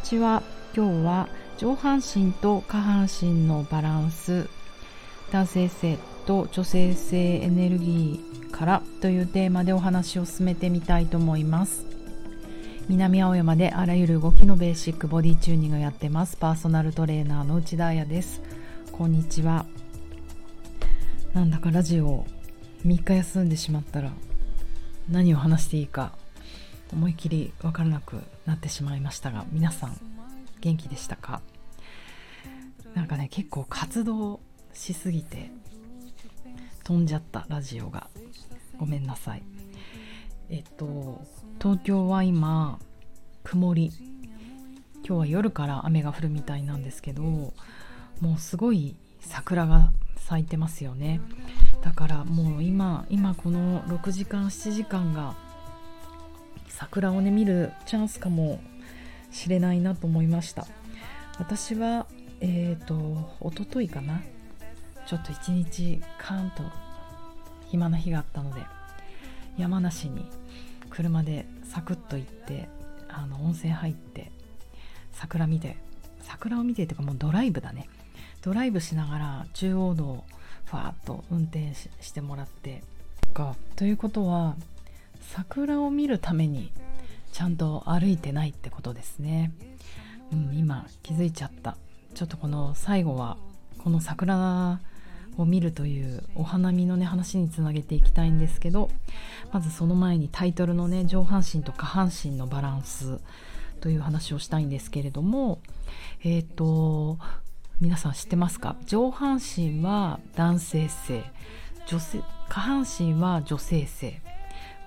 ちは。今日は上半身と下半身のバランス。男性性と女性性エネルギーからというテーマでお話を進めてみたいと思います。南青山であらゆる動きのベーシックボディチューニングをやってます。パーソナルトレーナーの内田彩です。こんにちは。なんだかラジオ3日休んでしまったら何を話していいか思い切り分からなくなってしまいましたが皆さん元気でしたか？なんかね結構活動しすぎて飛んじゃったラジオが。ごめんなさい。えっと東京は今曇り。今日は夜から雨が降るみたいなんですけどもうすごい桜が咲いてますよね。だからもう今今この6時間7時間が桜をね見るチャンスかもしれないなと思いました。私はえっ、ー、と一昨日かな。ちょっと一日カーンと暇な日があったので山梨に車でサクッと行ってあの温泉入って桜見て桜を見てというかもうドライブだね。ドライブしながら中央道をファーッと運転してもらってか。ということは桜を見るためにちゃんと歩いてないってことですね、うん、今気づいちゃった。ちょっとこの最後はこの桜を見るというお花見のね話につなげていきたいんですけどまずその前にタイトルのね上半身と下半身のバランスという話をしたいんですけれどもえっ、ー、と皆さん知ってますか？上半身は男性性女性下半身は女性性。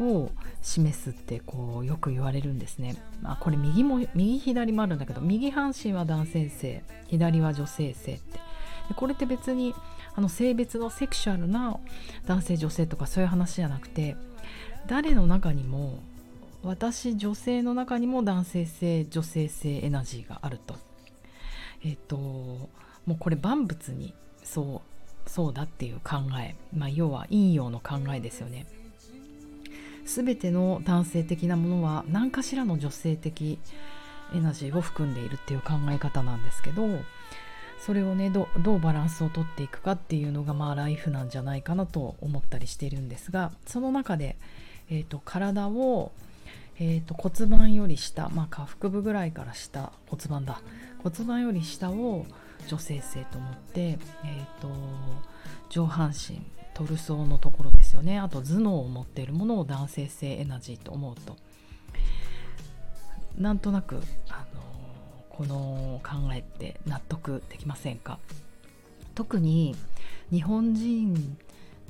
を示すってこうよく言われるんですね、まあ、これ右も右左もあるんだけど右半身は男性性左は女性性って。でこれって別にあの性別のセクシュアルな男性女性とかそういう話じゃなくて誰の中にも私女性の中にも男性性女性性エナジーがあると。えっ、ともうこれ万物にそうそうだっていう考え、まあ、要は陰陽の考えですよね。全ての男性的なものは何かしらの女性的エナジーを含んでいるっていう考え方なんですけどそれをねどうバランスをとっていくかっていうのがまあライフなんじゃないかなと思ったりしているんですがその中で、えーと、体を、えーと、骨盤より下、まあ、下腹部ぐらいから下骨盤だ骨盤より下を女性性と思って、えーと上半身トルソーのところですよね。あと頭脳を持っているものを男性性エナジーと思うと。なんとなくあのこの考えって納得できませんか？特に日本人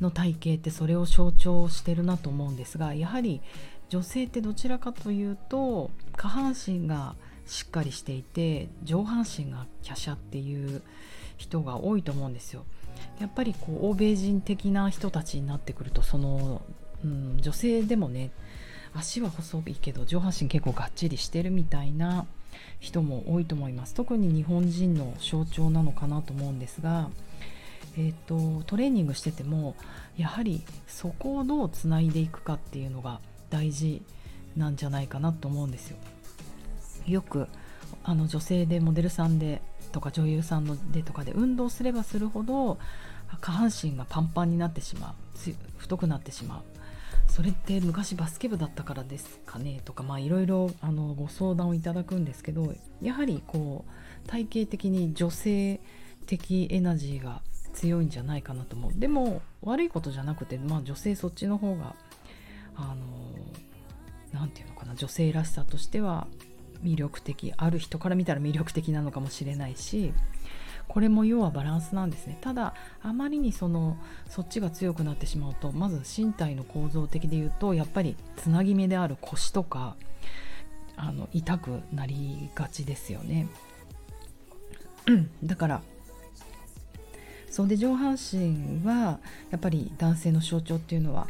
の体型ってそれを象徴してるなと思うんですがやはり女性ってどちらかというと下半身がしっかりしていて上半身が華奢っていう人が多いと思うんですよ。やっぱりこう欧米人的な人たちになってくるとその、うん、女性でもね足は細いけど上半身結構がっちりしてるみたいな人も多いと思います特に日本人の象徴なのかなと思うんですが、えーと、トレーニングしててもやはりそこをどうつないでいくかっていうのが大事なんじゃないかなと思うんですよ。よくあの女性でモデルさんでとか女優さんのでとかで運動すればするほど下半身がパンパンになってしまう太くなってしまう。それって昔バスケ部だったからですかねとかまあいろいろあのご相談をいただくんですけどやはりこう体型的に女性的エナジーが強いんじゃないかなと思う。でも悪いことじゃなくて、まあ、女性そっちの方があの何て言うのかな女性らしさとしては魅力的ある人から見たら魅力的なのかもしれないしこれも要はバランスなんですね。ただあまりにそのそっちが強くなってしまうとまず身体の構造的で言うとやっぱりつなぎ目である腰とかあの痛くなりがちですよね。だからそれで上半身はやっぱり男性の象徴っていうのは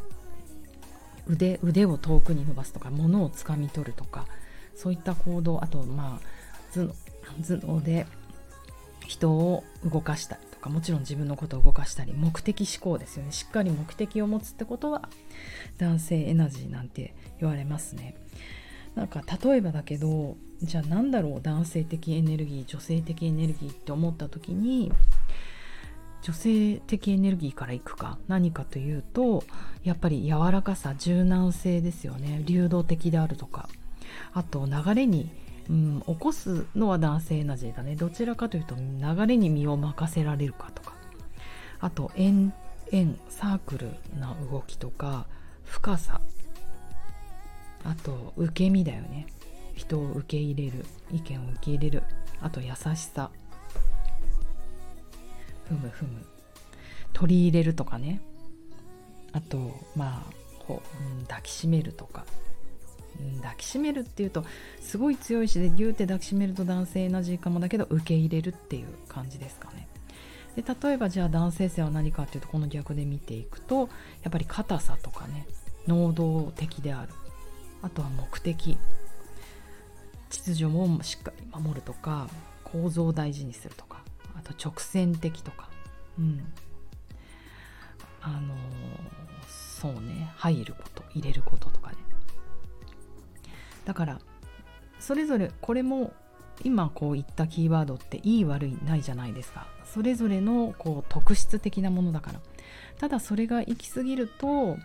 腕腕を遠くに伸ばすとか物をつかみ取るとかそういった行動あとまあ頭脳で人を動かしたりとかもちろん自分のことを動かしたり目的思考ですよね。しっかり目的を持つってことは男性エナジーなんて言われますね。なんか例えばだけどじゃあ何だろう男性的エネルギー女性的エネルギーって思った時に女性的エネルギーからいくか何かというとやっぱり柔らかさ柔軟性ですよね。流動的であるとか。あと流れに、うん、起こすのは男性エナジーだね。どちらかというと流れに身を任せられるかとか。あと円円サークルな動きとか深さ。あと受け身だよね。人を受け入れる意見を受け入れる。あと優しさ。ふむふむ。取り入れるとかね。あとまあこう、うん、抱きしめるとか、抱きしめるっていうとすごい強いしでギューって抱きしめると男性エナジーかもだけど受け入れるっていう感じですかね。で例えばじゃあ男性性は何かっていうとこの逆で見ていくとやっぱり硬さとかね能動的である。あとは目的。秩序をしっかり守るとか構造を大事にするとか。あと直線的とか。うん。あの、そうね。入ること入れることとかね。だからそれぞれこれも今こう言ったキーワードっていい悪いないじゃないですか。それぞれのこう特質的なものだから。ただそれが行き過ぎると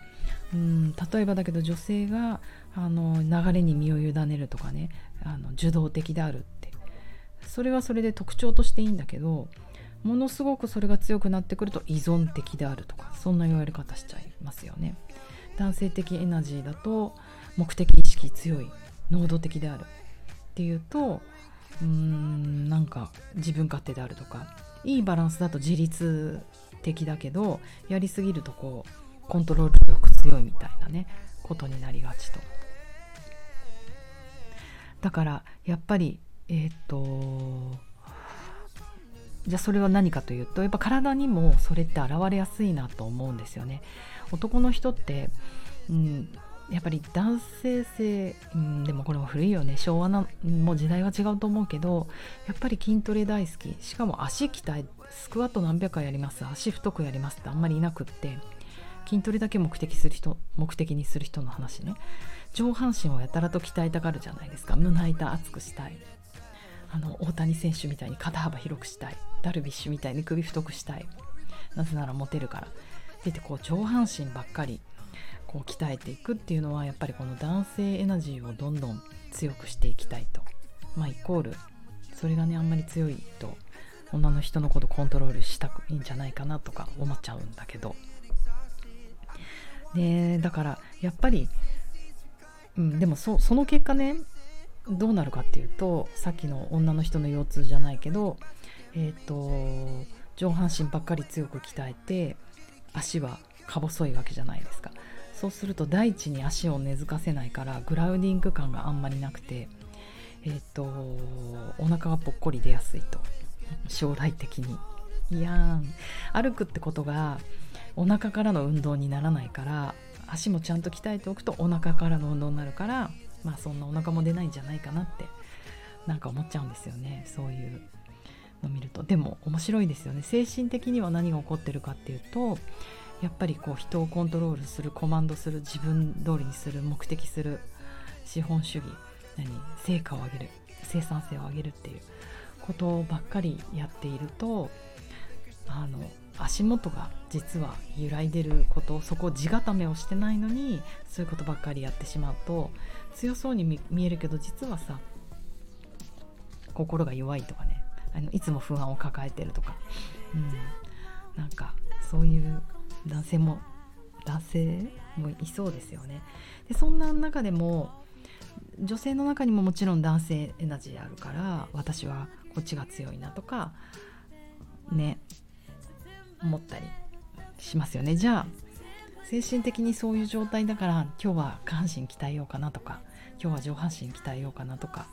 うん例えばだけど女性があの流れに身を委ねるとかねあの受動的であるって。それはそれで特徴としていいんだけどものすごくそれが強くなってくると依存的であるとかそんな言われ方しちゃいますよね。男性的エナジーだと目的意識強い。能動的であるっていうとうーんなんか自分勝手であるとかいいバランスだと自律的だけどやりすぎるとこうコントロール力強いみたいなねことになりがちと。だからやっぱりえっ、とじゃあそれは何かというとやっぱ体にもそれって現れやすいなと思うんですよね。男の人って、うん、やっぱり男性性、うん、でもこれも古いよね。昭和のもう時代は違うと思うけどやっぱり筋トレ大好き。しかも足鍛えスクワット何百回やります。足太くやりますってあんまりいなくって筋トレだけ目的する人目的にする人の話ね。上半身をやたらと鍛えたがるじゃないですか。胸板厚くしたい。あの大谷選手みたいに肩幅広くしたい。ダルビッシュみたいに首太くしたい。なぜならモテるから。でこう上半身ばっかりこう鍛えていくっていうのはやっぱりこの男性エナジーをどんどん強くしていきたいと。まあイコールそれがねあんまり強いと女の人のことコントロールしたくいいんじゃないかなとか思っちゃうんだけど。でだからやっぱり、うん、でもそその結果ねどうなるかっていうとさっきの女の人の腰痛じゃないけどえっ、ー、と上半身ばっかり強く鍛えて足はか細いわけじゃないですか。そうすると大地に足を根付かせないからグラウディング感があんまりなくてえっ、とお腹がぽっこり出やすいと。将来的に。いやん。歩くってことがお腹からの運動にならないから足もちゃんと鍛えておくとお腹からの運動になるからまあそんなお腹も出ないんじゃないかなってなんか思っちゃうんですよね。そういうの見ると。でも面白いですよね。精神的には何が起こってるかっていうとやっぱりこう人をコントロールするコマンドする自分通りにする目的する資本主義何成果を上げる生産性を上げるっていうことばっかりやっているとあの足元が実は揺らいでることそこ地固めをしてないのにそういうことばっかりやってしまうと強そうに見えるけど実はさ心が弱いとかね。あのいつも不安を抱えてるとか、うん、なんかそういう男性も男性もいそうですよね。でそんな中でも女性の中にももちろん男性エナジーあるから私はこっちが強いなとかね思ったりしますよね。じゃあ精神的にそういう状態だから今日は下半身鍛えようかなとか今日は上半身鍛えようかなとか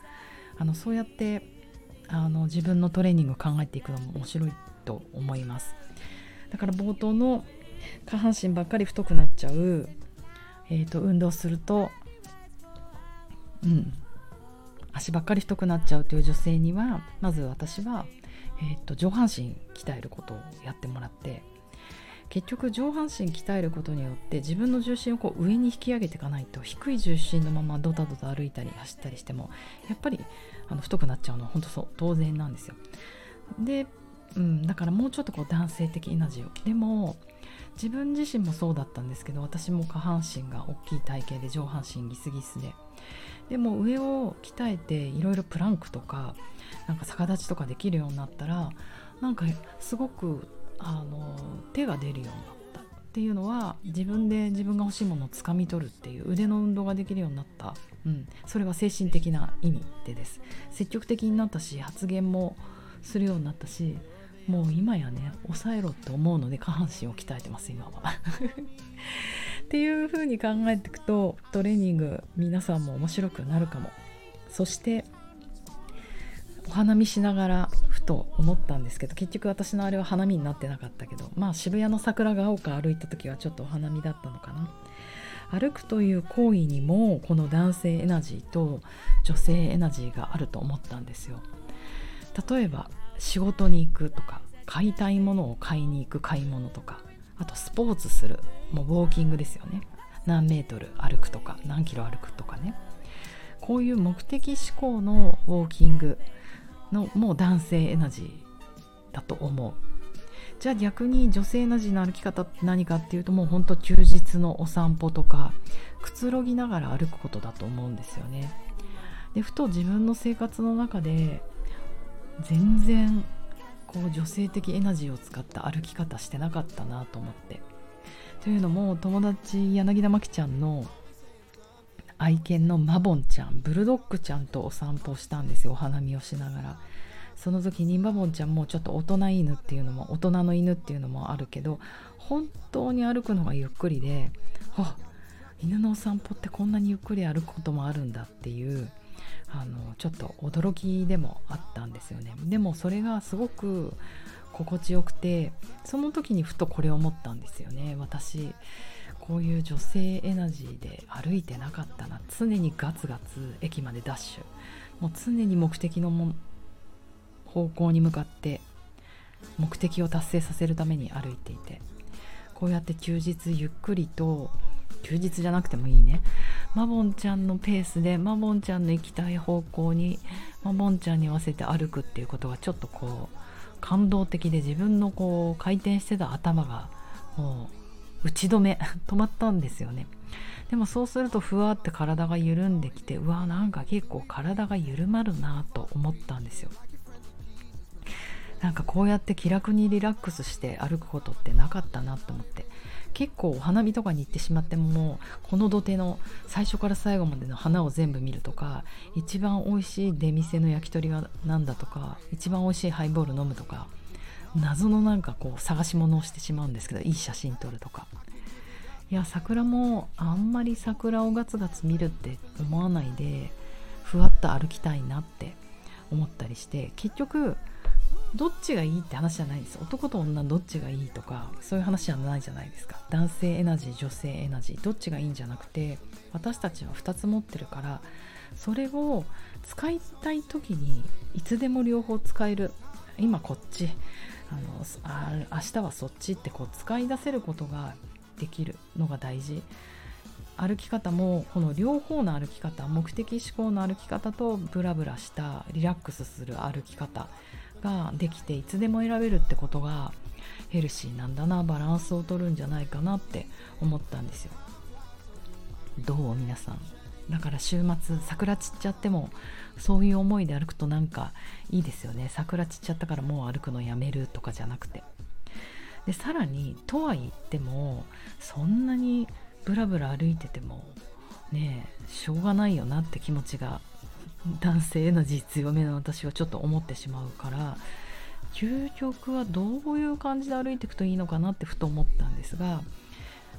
あのそうやってあの自分のトレーニング考えていくのも面白いと思います。だから冒頭の下半身ばっかり太くなっちゃう、えーと、運動するとうん。足ばっかり太くなっちゃうという女性にはまず私は、えーと、上半身鍛えることをやってもらって結局上半身鍛えることによって自分の重心をこう上に引き上げていかないと低い重心のままドタドタ歩いたり走ったりしてもやっぱりあの太くなっちゃうのは本当そう当然なんですよ。で、うん、だからもうちょっとこう男性的エナジーをでも自分自身もそうだったんですけど私も下半身が大きい体型で上半身ギスギスで。でも上を鍛えていろいろプランクとかなんか逆立ちとかできるようになったらなんかすごくあの手が出るようになったっていうのは自分で自分が欲しいものをつかみ取るっていう腕の運動ができるようになった、うん、それは精神的な意味でです。積極的になったし発言もするようになったしもう今やね抑えろって思うので下半身を鍛えてます今は。っていう風に考えていくとトレーニング皆さんも面白くなるかも。そしてお花見しながらふと思ったんですけど結局私のあれは花見になってなかったけどまあ渋谷の桜ヶ丘歩いた時はちょっとお花見だったのかな歩くという行為にもこの男性エナジーと女性エナジーがあると思ったんですよ例えば仕事に行くとか買いたいものを買いに行く買い物とかあとスポーツするもうウォーキングですよね。何メートル歩くとか何キロ歩くとかね。こういう目的思考のウォーキングのもう男性エナジーだと思う。じゃあ逆に女性エナジーの歩き方って何かっていうともうほんと休日のお散歩とかくつろぎながら歩くことだと思うんですよね。でふと自分の生活の中で全然こう女性的エナジーを使った歩き方してなかったなと思って。というのも友達柳田真紀ちゃんの愛犬のマボンちゃんブルドッグちゃんとお散歩したんですよ。お花見をしながら。その時にマボンちゃんもちょっと大人犬っていうのも大人の犬っていうのもあるけど本当に歩くのがゆっくりであ犬のお散歩ってこんなにゆっくり歩くこともあるんだっていうあのちょっと驚きでもあったんですよね。でもそれがすごく心地よくてその時にふとこれを思ったんですよね。私こういう女性エナジーで歩いてなかったな。常にガツガツ駅までダッシュ。もう常に目的のも方向に向かって目的を達成させるために歩いていて。こうやって休日ゆっくりと休日じゃなくてもいいね。マボンちゃんのペースでマボンちゃんの行きたい方向にマボンちゃんに合わせて歩くっていうことがちょっとこう感動的で自分のこう回転してた頭がもう打ち止め 止まったんですよね。でもそうするとふわって体が緩んできてうわなんか結構体が緩まるなと思ったんですよ。なんかこうやって気楽にリラックスして歩くことってなかったなと思って。結構お花見とかに行ってしまってもこの土手の最初から最後までの花を全部見るとか一番美味しい出店の焼き鳥がなんだとか一番美味しいハイボール飲むとか謎のなんかこう探し物をしてしまうんですけどいい写真撮るとか。いや桜もあんまり桜をガツガツ見るって思わないでふわっと歩きたいなって思ったりして結局どっちがいいって話じゃないです。男と女どっちがいいとかそういう話じゃないじゃないですか。男性エナジー女性エナジー。どっちがいいんじゃなくて私たちは2つ持ってるからそれを使いたい時にいつでも両方使える。今こっちあのあ明日はそっちってこう使い出せることができるのが大事。歩き方もこの両方の歩き方目的思考の歩き方とブラブラしたリラックスする歩き方ができていつでも選べるってことがヘルシーなんだなバランスをとるんじゃないかなって思ったんですよ。どう皆さん。だから週末桜散っちゃってもそういう思いで歩くとなんかいいですよね。桜散っちゃったからもう歩くのやめるとかじゃなくて。でさらにとは言ってもそんなにブラブラ歩いててもねしょうがないよなって気持ちが男性への実強めの私はちょっと思ってしまうから究極はどういう感じで歩いていくといいのかなってふと思ったんですが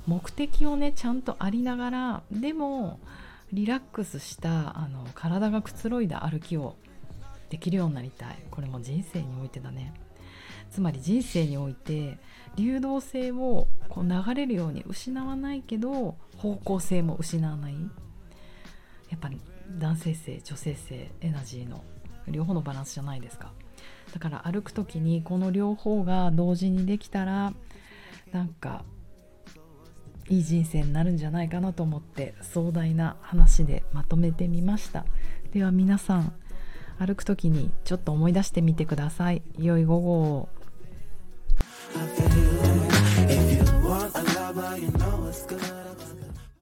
目的をねちゃんとありながらでもリラックスしたあの体がくつろいだ歩きをできるようになりたい。これも人生においてだね。つまり人生において流動性をこう流れるように失わないけど方向性も失わない。やっぱり男性性女性性エナジーの両方のバランスじゃないですか。だから歩く時にこの両方が同時にできたらなんかいい人生になるんじゃないかなと思って壮大な話でまとめてみました。では皆さん歩く時にちょっと思い出してみてください。良い午後を。If you want a lover, you know it's good.